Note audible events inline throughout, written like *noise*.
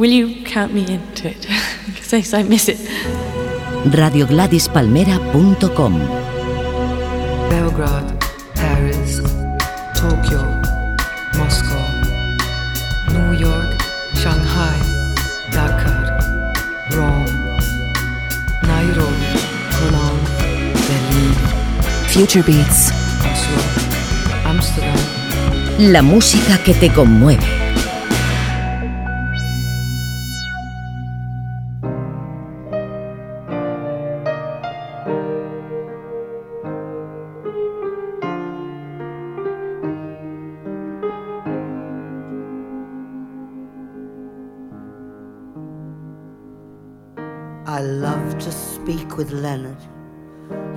Will you count me into it? *laughs* Because I miss it. RadioGladysPalmera.com Belgrade, Paris, Tokyo, Moscow, New York, Shanghai, Dakar, Rome, Nairobi, Cologne, Berlin, Future Beats. Oslo, Amsterdam. La música que te conmueve.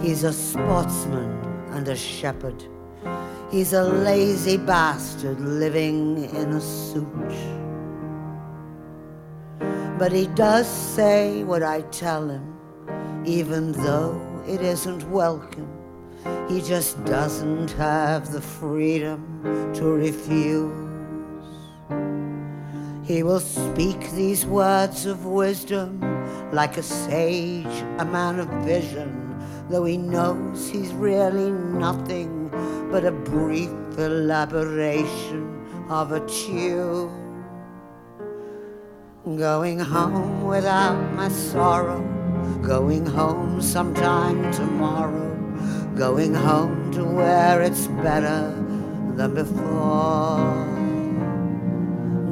He's a sportsman and a shepherd. He's a lazy bastard living in a suit. But he does say what I tell him, even though it isn't welcome. He just doesn't have the freedom to refuse. He will speak these words of wisdom like a sage, a man of vision, though he knows he's really nothing but a brief elaboration of a tune. Going home without my sorrow, going home sometime tomorrow, going home to where it's better than before.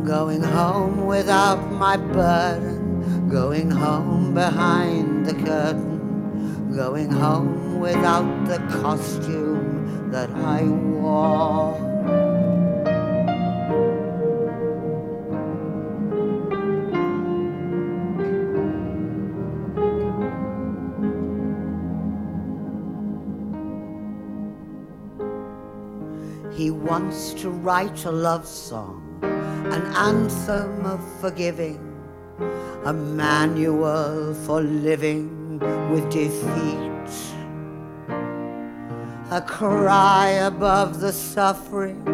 Going home without my burden, going home behind the curtain, going home without the costume that I wore. He wants to write a love song, an anthem of forgiving, a manual for living with defeat, a cry above the suffering,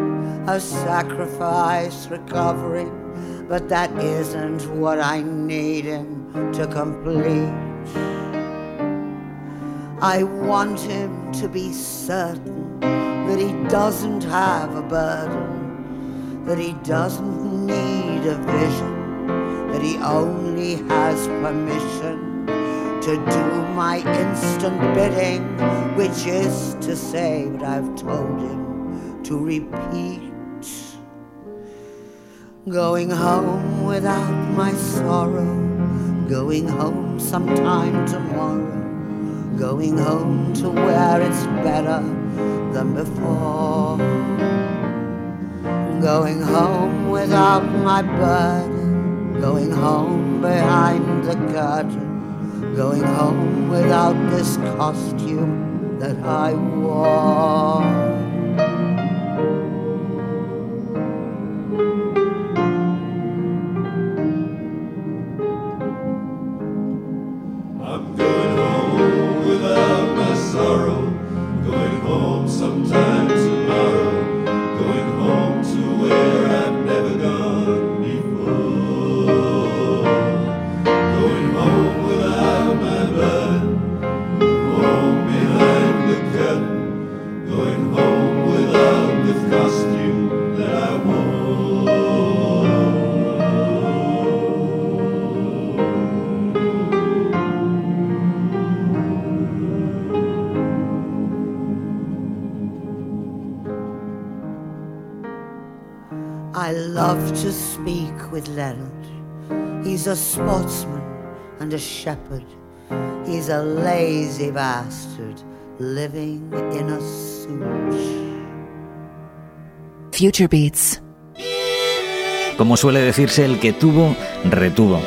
a sacrifice recovering, but that isn't what I need him to complete. I want him to be certain that he doesn't have a burden, that he doesn't need a vision, that he only has permission to do my instant bidding, which is to say what I've told him to repeat. Going home without my sorrow, going home sometime tomorrow, going home to where it's better than before. Going home without my burden, going home behind the curtain, going home without this costume that I wore. A sportsman and a shepherd. He's a lazy bastard living in a suit. Future Beats. Como suele decirse, el que tuvo, retuvo.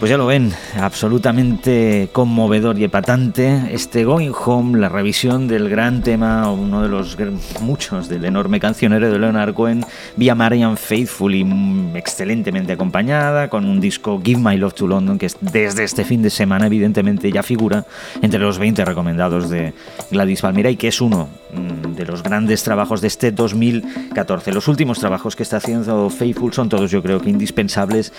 Pues ya lo ven, absolutamente conmovedor y epatante este Going Home, la revisión del gran tema, uno de los muchos del enorme cancionero de Leonard Cohen, vía Marian Faithful y excelentemente acompañada, con un disco Give My Love to London, que desde este fin de semana evidentemente ya figura entre los 20 recomendados de Gladys Palmira y que es uno mm, de los grandes trabajos de este 2014. Los últimos trabajos que está haciendo Faithful son todos yo creo que indispensables.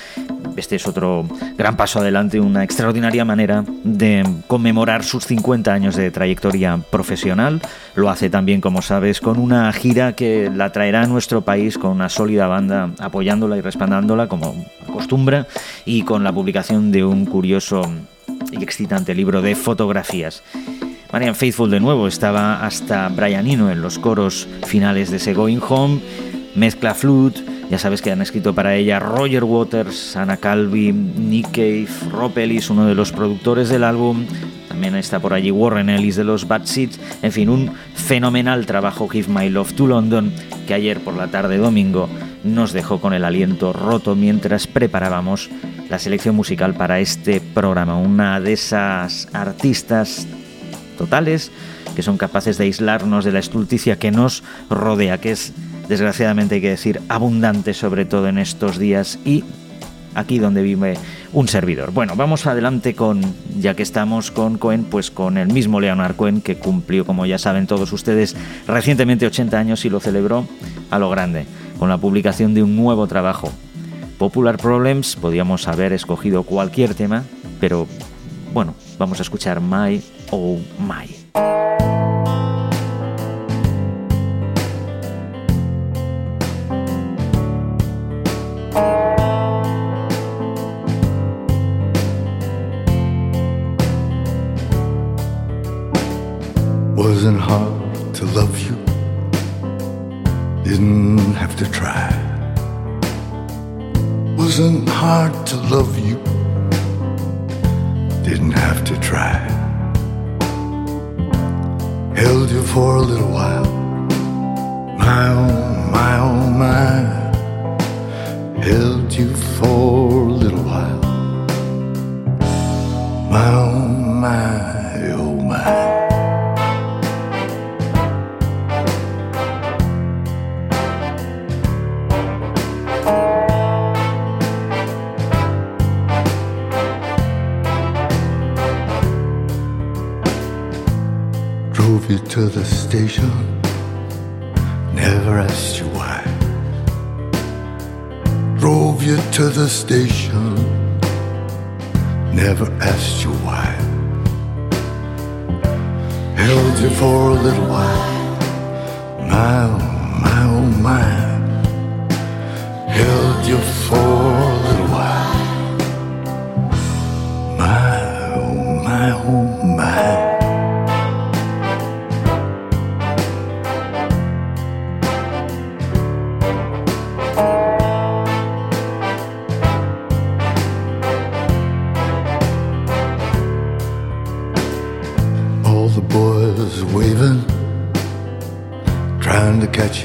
Este es otro gran paso adelante, una extraordinaria manera de conmemorar sus 50 años de trayectoria profesional. Lo hace también, como sabes, con una gira que la traerá a nuestro país con una sólida banda apoyándola y respaldándola como acostumbra y con la publicación de un curioso y excitante libro de fotografías. Marian Faithful de nuevo estaba hasta Brian Eno en los coros finales de ese Going Home, mezcla flute, ya sabes que han escrito para ella Roger Waters, Anna Calvi, Nick Cave, Rob Ellis, uno de los productores del álbum. También está por allí Warren Ellis de los Bad Seeds. En fin, un fenomenal trabajo Give My Love to London que ayer por la tarde domingo nos dejó con el aliento roto mientras preparábamos la selección musical para este programa. Una de esas artistas totales que son capaces de aislarnos de la estulticia que nos rodea, que es desgraciadamente hay que decir abundante sobre todo en estos días y aquí donde vive un servidor. Bueno, vamos adelante con, ya que estamos con Cohen, pues con el mismo Leonard Cohen que cumplió, como ya saben todos ustedes, recientemente 80 años y lo celebró a lo grande, con la publicación de un nuevo trabajo. Popular Problems, podíamos haber escogido cualquier tema, pero bueno, vamos a escuchar My Oh My.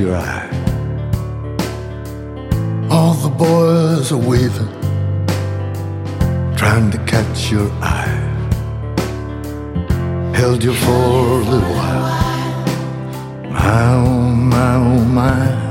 Your eye. All the boys are waving, trying to catch your eye. Held you for a little while. My oh, my oh, my.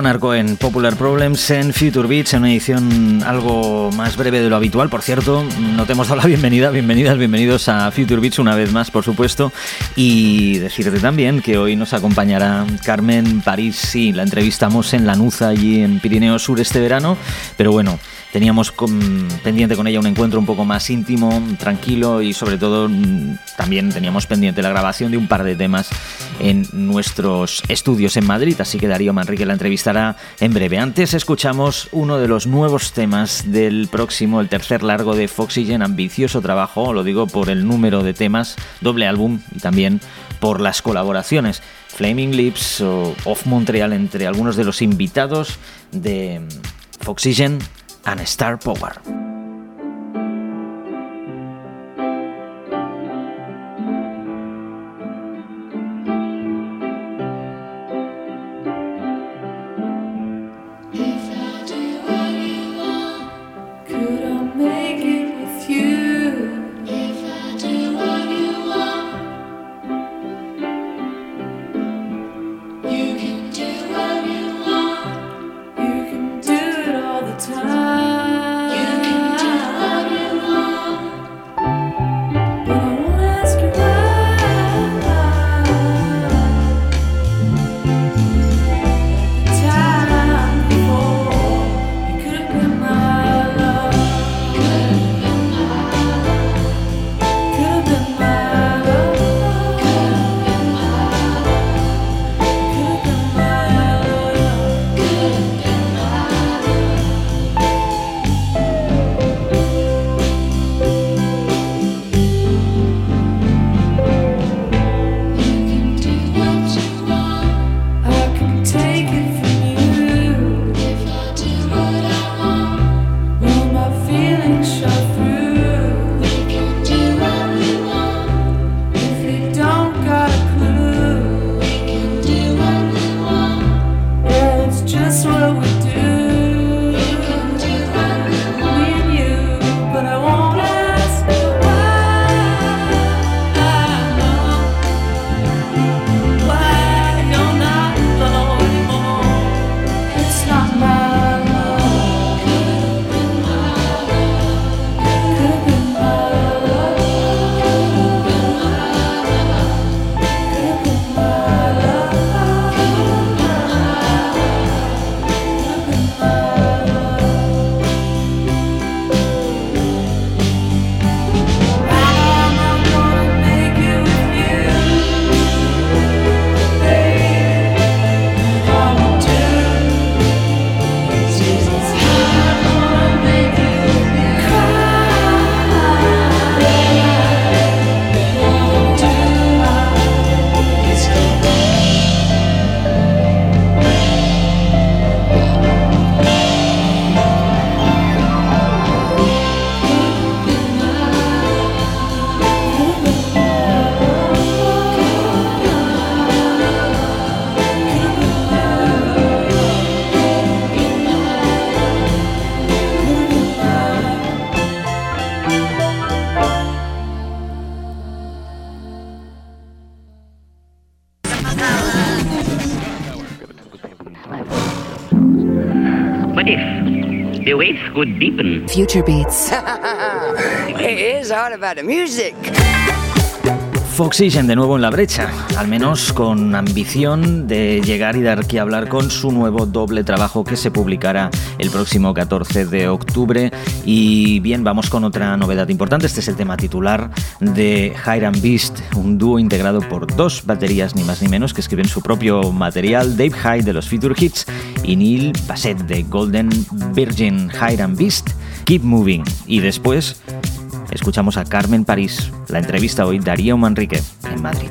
Leonard Cohen, Popular Problems en Future Beats, en una edición algo más breve de lo habitual. Por cierto, no te hemos dado la bienvenida, bienvenidas, bienvenidos a Future Beats una vez más, por supuesto. Y decirte también que hoy nos acompañará Carmen París. Sí, la entrevistamos en Lanuza, allí en Pirineo Sur este verano, pero bueno. Teníamos pendiente con ella un encuentro un poco más íntimo, tranquilo y sobre todo mm, también teníamos pendiente la grabación de un par de temas en nuestros estudios en Madrid, así que Darío Manrique la entrevistará en breve. Antes escuchamos uno de los nuevos temas del próximo, el tercer largo de Foxygen, ambicioso trabajo, lo digo por el número de temas, doble álbum y también por las colaboraciones. Flaming Lips o Off Montreal entre algunos de los invitados de Foxygen and Star Power. Future Beats. *laughs* it is all about the music. Foxygen de nuevo en la brecha, al menos con ambición de llegar y dar que hablar con su nuevo doble trabajo que se publicará el próximo 14 de octubre. Y bien, vamos con otra novedad importante. Este es el tema titular de Hiram Beast, un dúo integrado por dos baterías ni más ni menos que escriben su propio material, Dave Hyde de los Future Hits y Neil Bassett de Golden Virgin Hiram Beast, Keep Moving. Y después escuchamos a Carmen París, la entrevista hoy Darío Manrique en Madrid.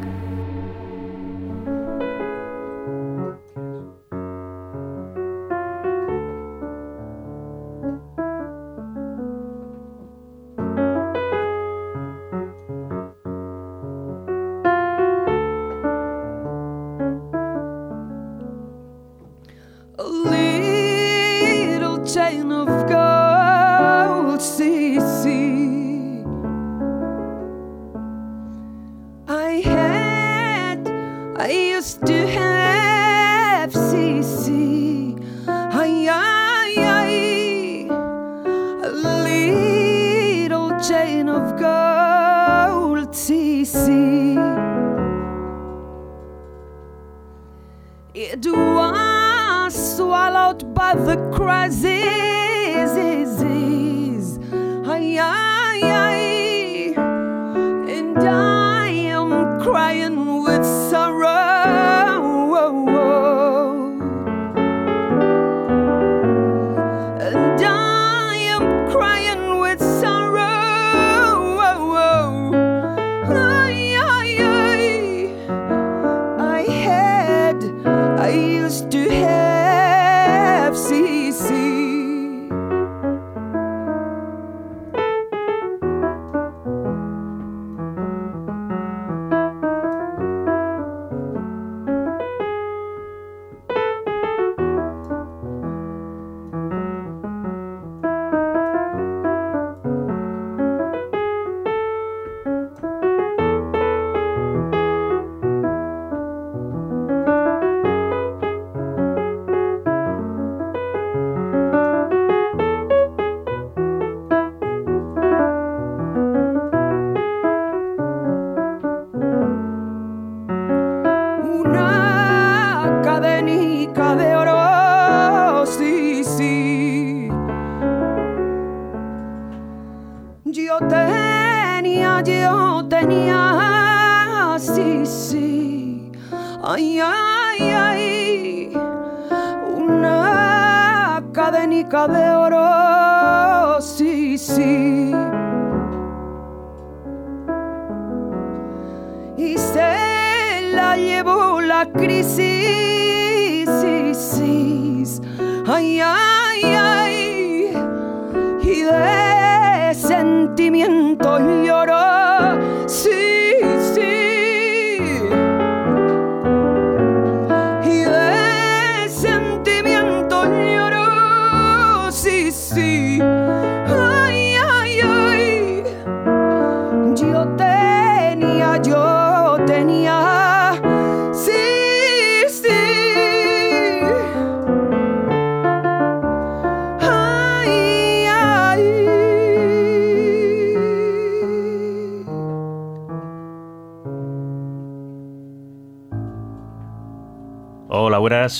to have seen.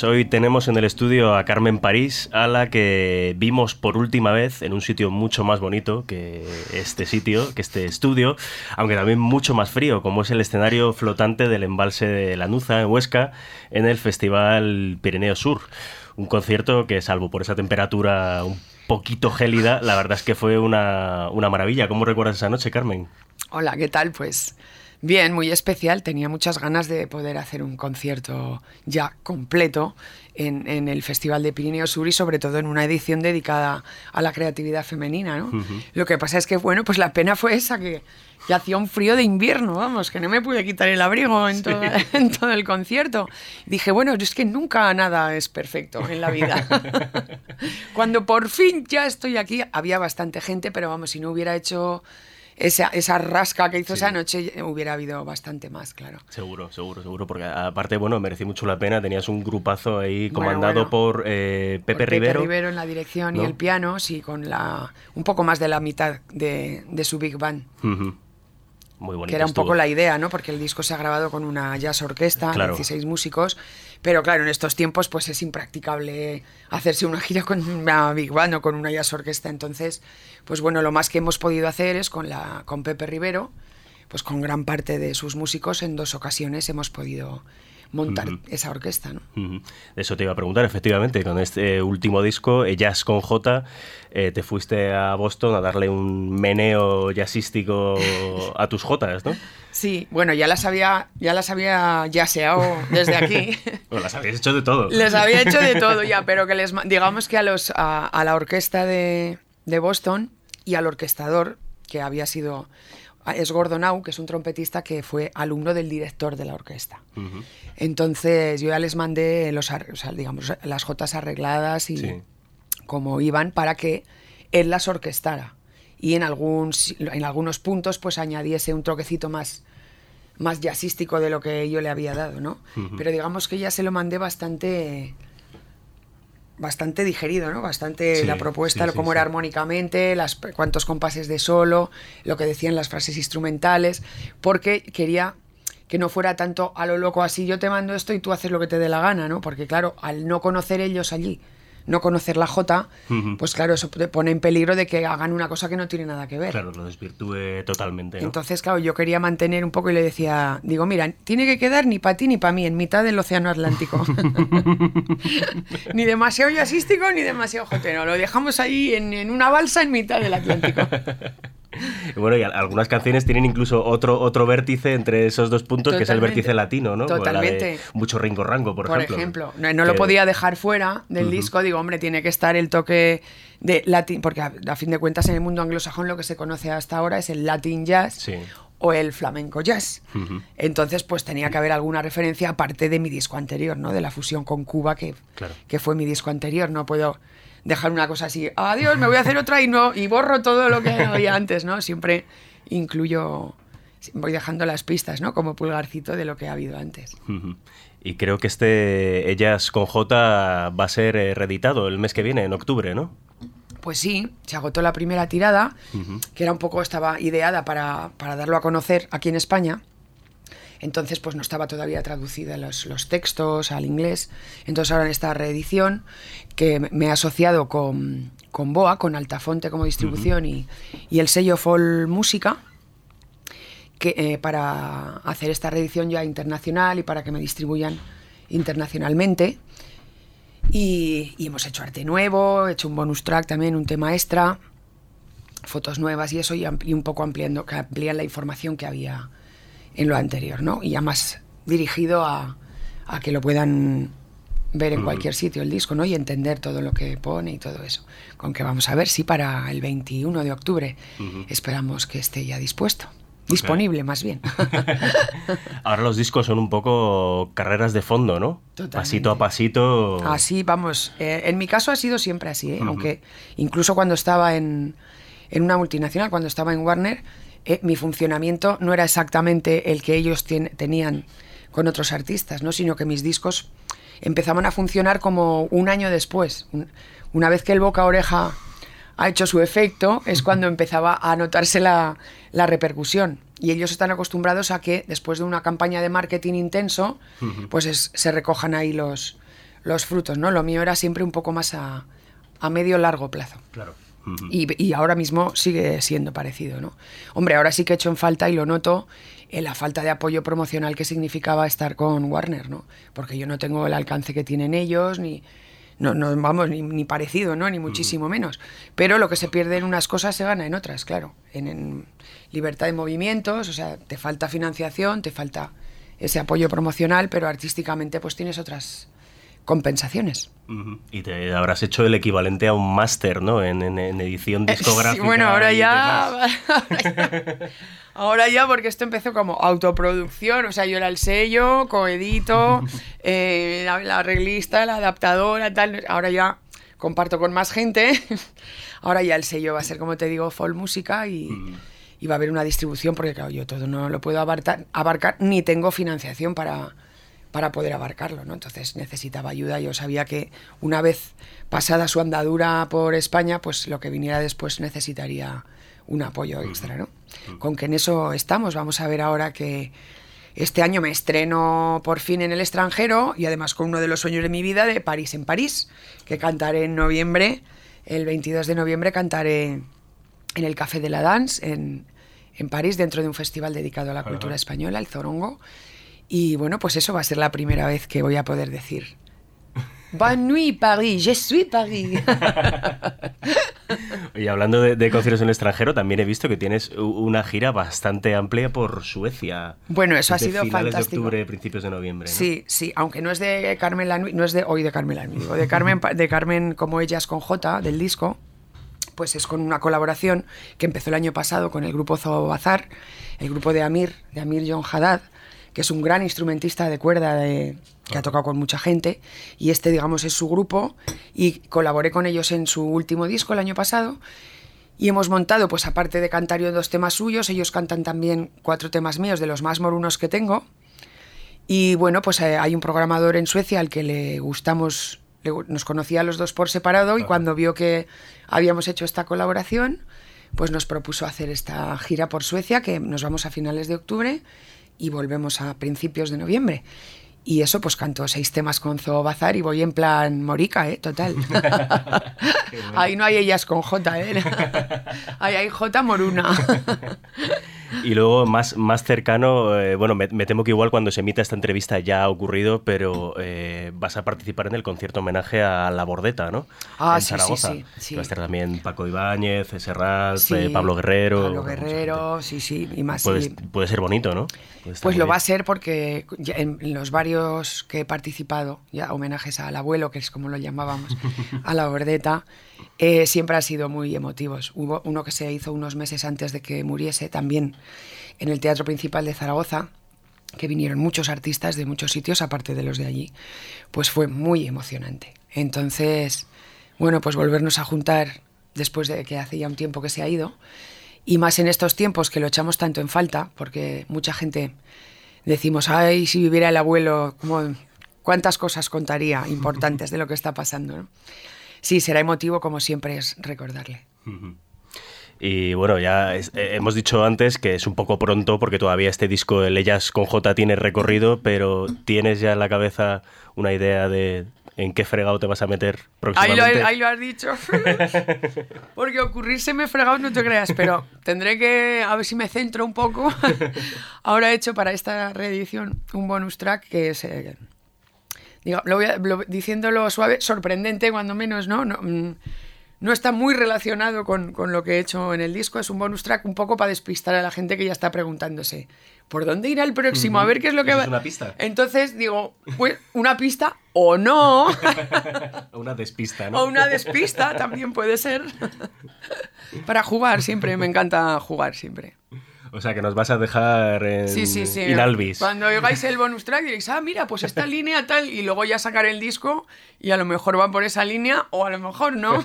Hoy tenemos en el estudio a Carmen París, a la que vimos por última vez en un sitio mucho más bonito que este sitio, que este estudio, aunque también mucho más frío, como es el escenario flotante del embalse de Lanuza en Huesca, en el Festival Pirineo Sur. Un concierto que, salvo por esa temperatura un poquito gélida, la verdad es que fue una, una maravilla. ¿Cómo recuerdas esa noche, Carmen? Hola, ¿qué tal? Pues Bien, muy especial. Tenía muchas ganas de poder hacer un concierto ya completo en, el Festival de Pirineo Sur y sobre todo en una edición dedicada a la creatividad femenina. ¿no? Lo que pasa es que, bueno, pues la pena fue esa, que, ya hacía un frío de invierno, vamos, que no me pude quitar el abrigo en, todo, *laughs* en todo el concierto. Dije, bueno, es que nunca nada es perfecto en la vida. *laughs* Cuando por fin ya estoy aquí, había bastante gente, pero vamos, si no hubiera hecho esa, esa rasca que hizo esa noche hubiera habido bastante más, claro. Seguro, seguro, seguro, porque aparte, bueno, mereció mucho la pena, tenías un grupazo ahí comandado por eh, Pepe Rivero. Pepe Rivero en la dirección y el piano, sí, con la un poco más de la mitad de, de su Big Band. Muy bonito que era un poco la idea, ¿no? Porque el disco se ha grabado con una jazz orquesta, 16 músicos, pero claro, en estos tiempos pues es impracticable hacerse una gira con una Big Band o con una jazz orquesta, entonces, pues bueno, lo más que hemos podido hacer es con, la, con Pepe Rivero, pues con gran parte de sus músicos en dos ocasiones hemos podido montar esa orquesta. ¿no? Eso te iba a preguntar, efectivamente, con este último disco, Jazz con J, eh, te fuiste a Boston a darle un meneo jazzístico a tus Jotas, ¿no? *laughs* Sí, bueno, ya las había, ya las había yaseado desde aquí. *laughs* bueno, las habías hecho de todo. Les había hecho de todo ya, *laughs* pero que les digamos que a los a, la orquesta de, de Boston y al orquestador, que había sido es Gordonau, que es un trompetista que fue alumno del director de la orquesta. Entonces yo ya les mandé los, digamos, las jotas arregladas y como iban para que él las orquestara y en, algún, en algunos puntos pues añadiese un troquecito más, más jazzístico de lo que yo le había dado, ¿no? Pero digamos que ya se lo mandé bastante bastante digerido, ¿no? Bastante la propuesta, cómo era armónicamente, las, cuántos compases de solo, lo que decían las frases instrumentales, porque quería que no fuera tanto a lo loco así, yo te mando esto y tú haces lo que te dé la gana, ¿no? Porque claro, al no conocer ellos allí no conocer la J, pues claro, eso pone en peligro de que hagan una cosa que no tiene nada que ver. Claro, lo desvirtúe totalmente. Entonces, claro, yo quería mantener un poco y le decía, digo, mira, tiene que quedar ni para ti ni para mí, en mitad del Océano Atlántico. *laughs* ni demasiado jazzístico ni demasiado jotero. Lo dejamos ahí en, en una balsa en mitad del Atlántico. *laughs* *laughs* bueno, y algunas canciones tienen incluso otro, otro vértice entre esos dos puntos, que es el vértice latino, ¿no? Totalmente. mucho Ringo Rango, por, ejemplo. Por ejemplo, no, lo podía dejar fuera del disco, digo, hombre, tiene que estar el toque de latín, porque a, fin de cuentas en el mundo anglosajón lo que se conoce hasta ahora es el latin jazz. o el flamenco jazz. Entonces, pues tenía que haber alguna referencia aparte de mi disco anterior, ¿no? De la fusión con Cuba, que, que fue mi disco anterior. No puedo dejar una cosa así, adiós, me voy a hacer otra y no y borro todo lo que había *laughs* antes, ¿no? Siempre incluyo voy dejando las pistas, ¿no? Como pulgarcito de lo que ha habido antes. Y creo que este Ellas con J va a ser eh, reeditado el mes que viene, en octubre, ¿no? Pues sí, se agotó la primera tirada, que era un poco, estaba ideada para, para darlo a conocer aquí en España. Entonces, pues no estaba todavía traducida los, los textos al inglés. Entonces, ahora en esta reedición, que me he asociado con, con Boa, con Altafonte como distribución y, y, el sello Fall Música, que, eh, para hacer esta reedición ya internacional y para que me distribuyan internacionalmente. Y, y, hemos hecho arte nuevo, he hecho un bonus track también, un tema extra, fotos nuevas y eso, y, y un poco ampliando, que amplían la información que había en lo anterior, ¿no? Y ya más dirigido a, a que lo puedan ver en cualquier sitio el disco, ¿no? Y entender todo lo que pone y todo eso. Con que vamos a ver si para el 21 de octubre esperamos que esté ya dispuesto. Disponible, más bien. *laughs* Ahora los discos son un poco carreras de fondo, ¿no? Pasito a pasito. Así, vamos. Eh, en mi caso ha sido siempre así, ¿eh? aunque incluso cuando estaba en, en una multinacional, cuando estaba en Warner, eh, mi funcionamiento no era exactamente el que ellos tenían con otros artistas, ¿no? sino que mis discos empezaban a funcionar como un año después. Una vez que el boca oreja ha hecho su efecto, es cuando empezaba a notarse la, repercusión. Y ellos están acostumbrados a que después de una campaña de marketing intenso, pues se recojan ahí los, los frutos, ¿no? Lo mío era siempre un poco más a, a medio largo plazo. Claro. Y, y, ahora mismo sigue siendo parecido, ¿no? Hombre, ahora sí que he hecho en falta y lo noto en la falta de apoyo promocional que significaba estar con Warner, ¿no? Porque yo no tengo el alcance que tienen ellos, ni, no, no vamos, ni, parecido, ¿no? Ni muchísimo menos. Pero lo que se pierde en unas cosas se gana en otras, claro. En, en libertad de movimientos, o sea, te falta financiación, te falta ese apoyo promocional, pero artísticamente pues tienes otras compensaciones. Y te habrás hecho el equivalente a un máster, ¿no? En, edición discográfica. Sí, bueno, ahora ya, *laughs* ahora ya, *laughs* porque esto empezó como autoproducción, o sea, yo era el sello, coedito, *laughs* eh, la, arreglista, la adaptadora, tal. Ahora ya comparto con más gente. *laughs* ahora ya el sello va a ser, como te digo, folk música y, y va a haber una distribución, porque claro, yo todo no lo puedo abarcar, abarcar ni tengo financiación para para poder abarcarlo, ¿no? Entonces necesitaba ayuda. Yo sabía que una vez pasada su andadura por España, pues lo que viniera después necesitaría un apoyo extra, ¿no? Con que en eso estamos. Vamos a ver ahora que este año me estreno por fin en el extranjero y además con uno de los sueños de mi vida de París en París, que cantaré en noviembre, el 22 de noviembre cantaré en el Café de la Dance en, en París dentro de un festival dedicado a la cultura española, el Zorongo. Y bueno, pues eso va a ser la primera vez que voy a poder decir. *laughs* Bonne nuit, Paris, je suis Paris. *laughs* *laughs* y hablando de, conciertos en el extranjero, también he visto que tienes una gira bastante amplia por Suecia. Bueno, eso ha sido finales fantástico. de octubre, principios de noviembre. Sí, sí, aunque no es de Carmen Lanui, no es de hoy de Carmen Lanui, digo, de Carmen, de Carmen como ellas con J del disco, pues es con una colaboración que empezó el año pasado con el grupo Zoo Bazar, el grupo de Amir, de Amir John Haddad que es un gran instrumentista de cuerda de, que ha tocado con mucha gente, y este, digamos, es su grupo, y colaboré con ellos en su último disco el año pasado, y hemos montado, pues aparte de cantar yo dos temas suyos, ellos cantan también cuatro temas míos, de los más morunos que tengo, y bueno, pues eh, hay un programador en Suecia al que le gustamos, nos conocía a los dos por separado, y cuando vio que habíamos hecho esta colaboración, pues nos propuso hacer esta gira por Suecia, que nos vamos a finales de octubre, y volvemos a principios de noviembre. Y eso, pues canto seis temas con Zoo Bazar y voy en plan morica, ¿eh? Total. *laughs* Ahí no hay ellas con J, ¿eh? Ahí hay J Moruna. *laughs* Y luego, más, más cercano, eh, bueno, me, temo que igual cuando se emita esta entrevista ya ha ocurrido, pero eh, vas a participar en el concierto homenaje a La Bordeta, ¿no? Ah, en sí, Zaragoza. sí, sí, Va a estar también Paco Ibáñez, Serrat, eh, Pablo Guerrero. Pablo Guerrero, sí, sí, y más. Puede, puede ser bonito, ¿no? Pues lo va a ser porque en, los varios que he participado, ya homenajes al abuelo, que es como lo llamábamos, *laughs* a La Bordeta, siempre han sido muy emotivos. Hubo uno que se hizo unos meses antes de que muriese también en el Teatro Principal de Zaragoza, que vinieron muchos artistas de muchos sitios, aparte de los de allí, pues fue muy emocionante. Entonces, bueno, pues volvernos a juntar después de que hace ya un tiempo que se ha ido, y más en estos tiempos que lo echamos tanto en falta, porque mucha gente decimos, ay, si viviera el abuelo, cuántas cosas contaría importantes de lo que está pasando. Sí, será emotivo como siempre es recordarle. Y bueno, ya eh, hemos dicho antes que es un poco pronto porque todavía este disco de Leyas con J tiene recorrido, pero ¿tienes ya en la cabeza una idea de en qué fregado te vas a meter próximamente? Ahí lo, ahí lo has dicho. *laughs* porque ocurrírseme fregado no te creas, pero tendré que a ver si me centro un poco. *laughs* Ahora he hecho para esta reedición un bonus track que es... Eh, digo, lo voy diciéndolo suave, sorprendente cuando menos, ¿no? no mm, no está muy relacionado con, lo que he hecho en el disco, es un bonus track un poco para despistar a la gente que ya está preguntándose, ¿por dónde irá el próximo? A ver qué es lo que va. Es una pista. Entonces digo, pues una pista o no. *laughs* una despista, ¿no? O una despista también puede ser. *laughs* para jugar siempre, me encanta jugar siempre. O sea, que nos vas a dejar en sí, sí, sí. Inalvis. Cuando oigáis el bonus track diréis, ah, mira, pues esta *laughs* línea tal, y luego ya sacar el disco y a lo mejor van por esa línea o a lo mejor no.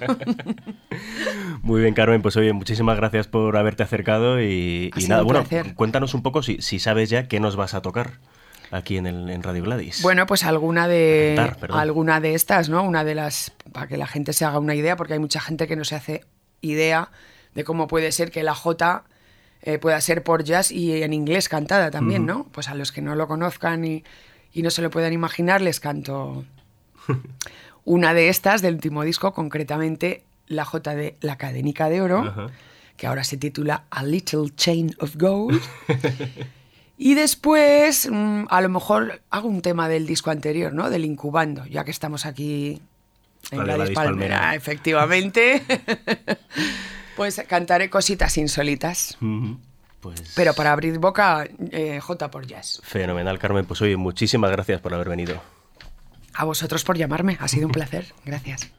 *laughs* Muy bien, Carmen, pues oye, muchísimas gracias por haberte acercado y, nada, bueno, cuéntanos un poco si, si sabes ya qué nos vas a tocar aquí en, el, en Radio Gladys. Bueno, pues alguna de alguna de estas, ¿no? Una de las para que la gente se haga una idea, porque hay mucha gente que no se hace idea de cómo puede ser que la J eh, pueda ser por jazz y en inglés cantada también, ¿no? Pues a los que no lo conozcan y, y, no se lo puedan imaginar, les canto *laughs* Una de estas, del último disco, concretamente la J de La Cadenica de Oro, que ahora se titula A Little Chain of Gold. *laughs* y después, mm, a lo mejor hago un tema del disco anterior, ¿no? Del Incubando, ya que estamos aquí en la Palmera, efectivamente. *laughs* pues cantaré cositas insólitas. Pues Pero para abrir boca, eh, J por jazz. Fenomenal, Carmen. Pues oye, muchísimas gracias por haber venido. A vosotros por llamarme, ha sido un placer. Gracias.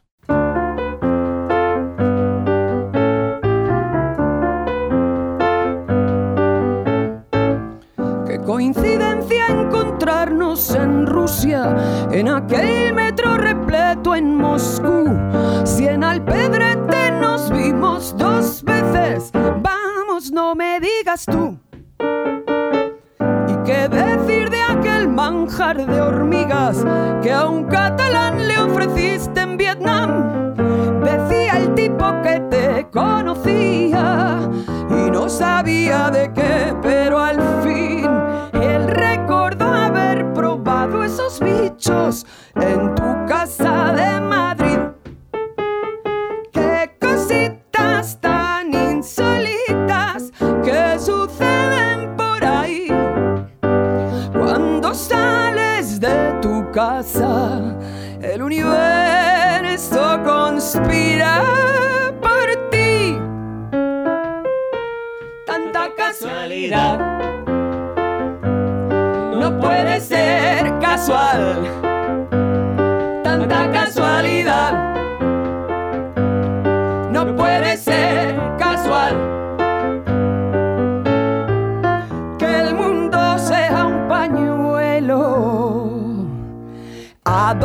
Qué coincidencia encontrarnos en Rusia, en aquel metro repleto en Moscú. Si en Alpedrete nos dos veces, vamos, no me digas tú. ¿Y qué decir de aquel manjar de hormigas que a un catalán le ofreciste en Vietnam? Decía el tipo que te conocía y no sabía de qué, pero al fin él recordó haber probado esos bichos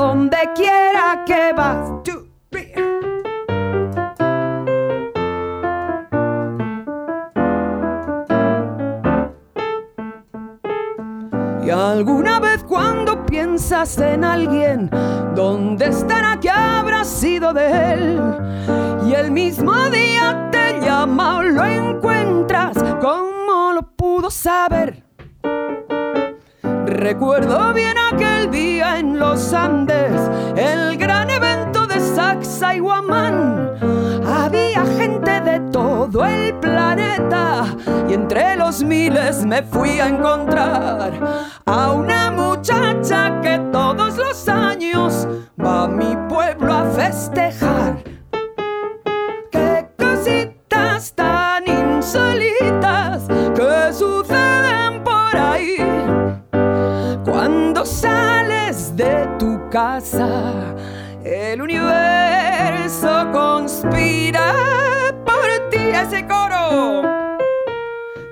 donde quiera que vas. Two, three. Y alguna vez cuando piensas en alguien, ¿dónde estará que habrá sido de él? Y el mismo día te llama o lo encuentras, ¿cómo lo pudo saber? Recuerdo bien aquel día en los Andes, el gran evento de Saxa y Guamán. Había gente de todo el planeta y entre los miles me fui a encontrar a una muchacha que todos los años va a mi pueblo a festejar. De tu casa. El universo conspira por ti ese coro.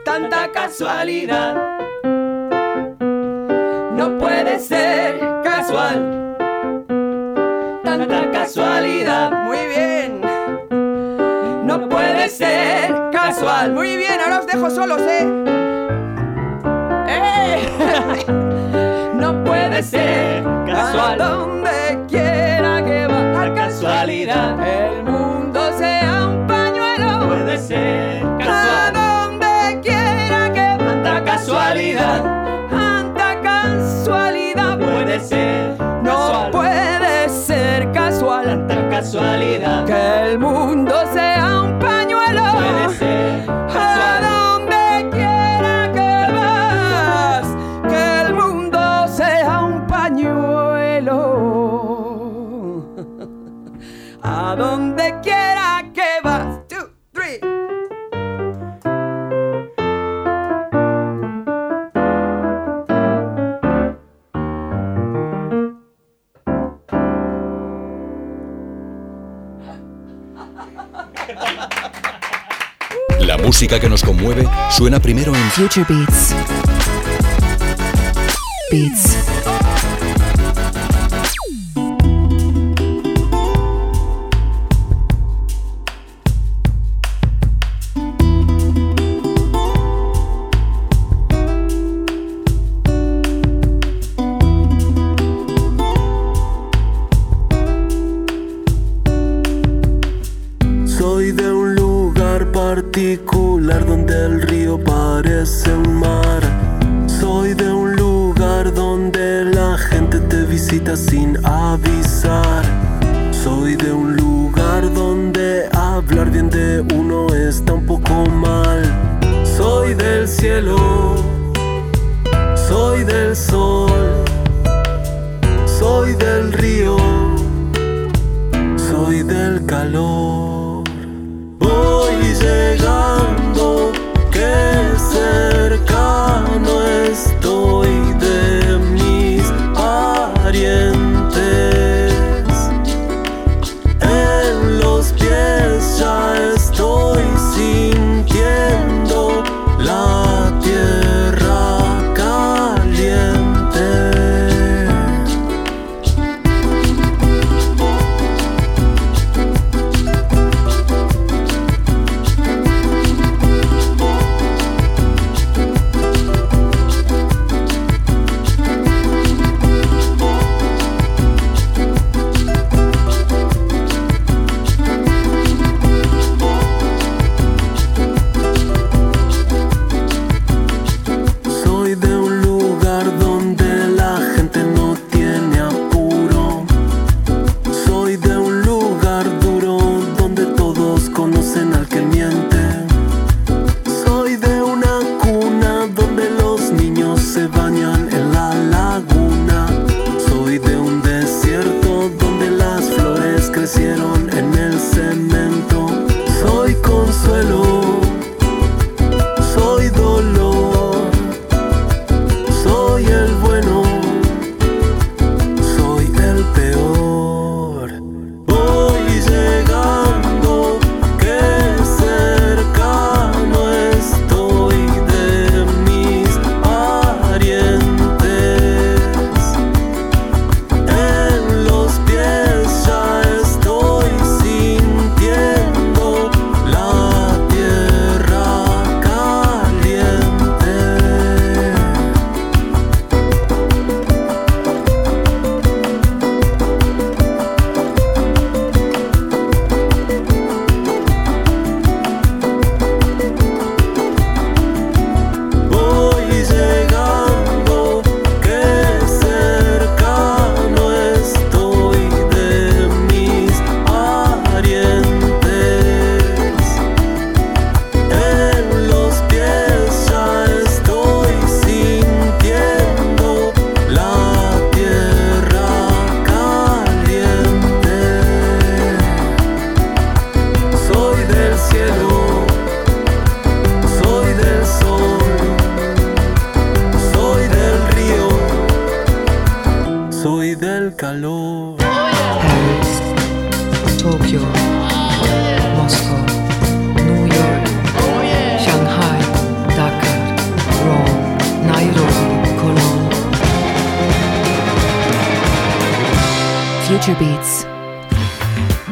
Tanta casualidad no puede ser casual. Tanta casualidad, muy bien. No puede ser casual. Muy bien, ahora os dejo solos, ¿eh? ¡Eh! *laughs* casual. A donde quiera que va, a casualidad. El suena primero en Future Beats. Beats.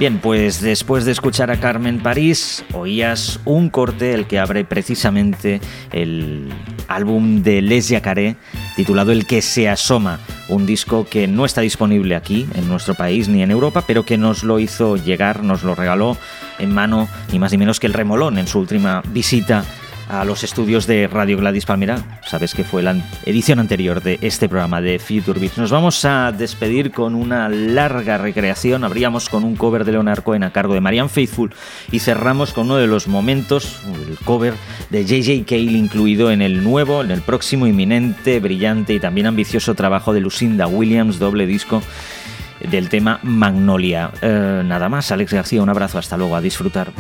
Bien, pues después de escuchar a Carmen París, oías un corte, el que abre precisamente el álbum de Les Yacaré, titulado El que se asoma, un disco que no está disponible aquí, en nuestro país ni en Europa, pero que nos lo hizo llegar, nos lo regaló en mano, ni más ni menos que el Remolón en su última visita a los estudios de Radio Gladys Palmera. Sabes que fue la edición anterior de este programa de Future Beats. Nos vamos a despedir con una larga recreación. Abríamos con un cover de Leonard Cohen a cargo de Marianne Faithfull y cerramos con uno de los momentos, el cover de JJ Cale incluido en el nuevo, en el próximo inminente, brillante y también ambicioso trabajo de Lucinda Williams, doble disco del tema Magnolia. Eh, nada más, Alex García, un abrazo, hasta luego, a disfrutar.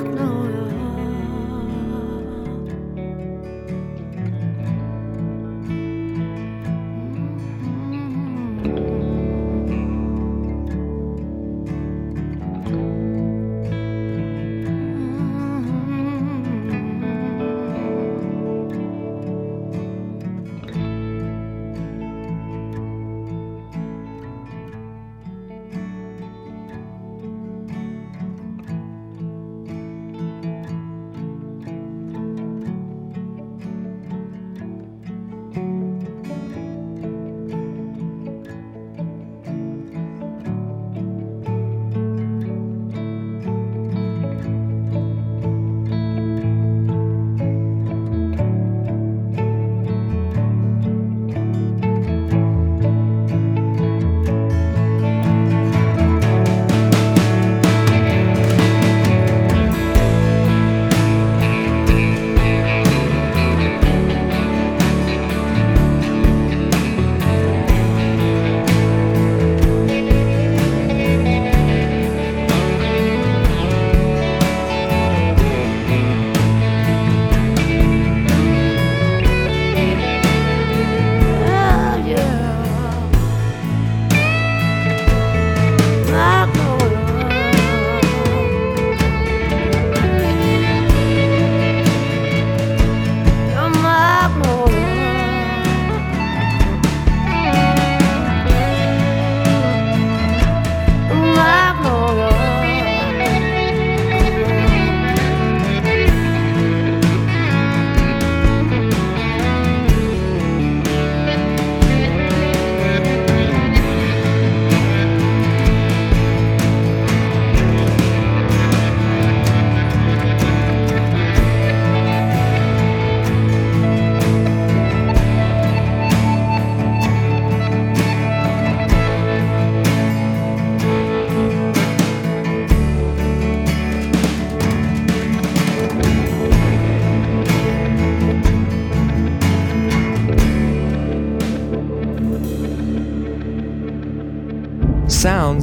No.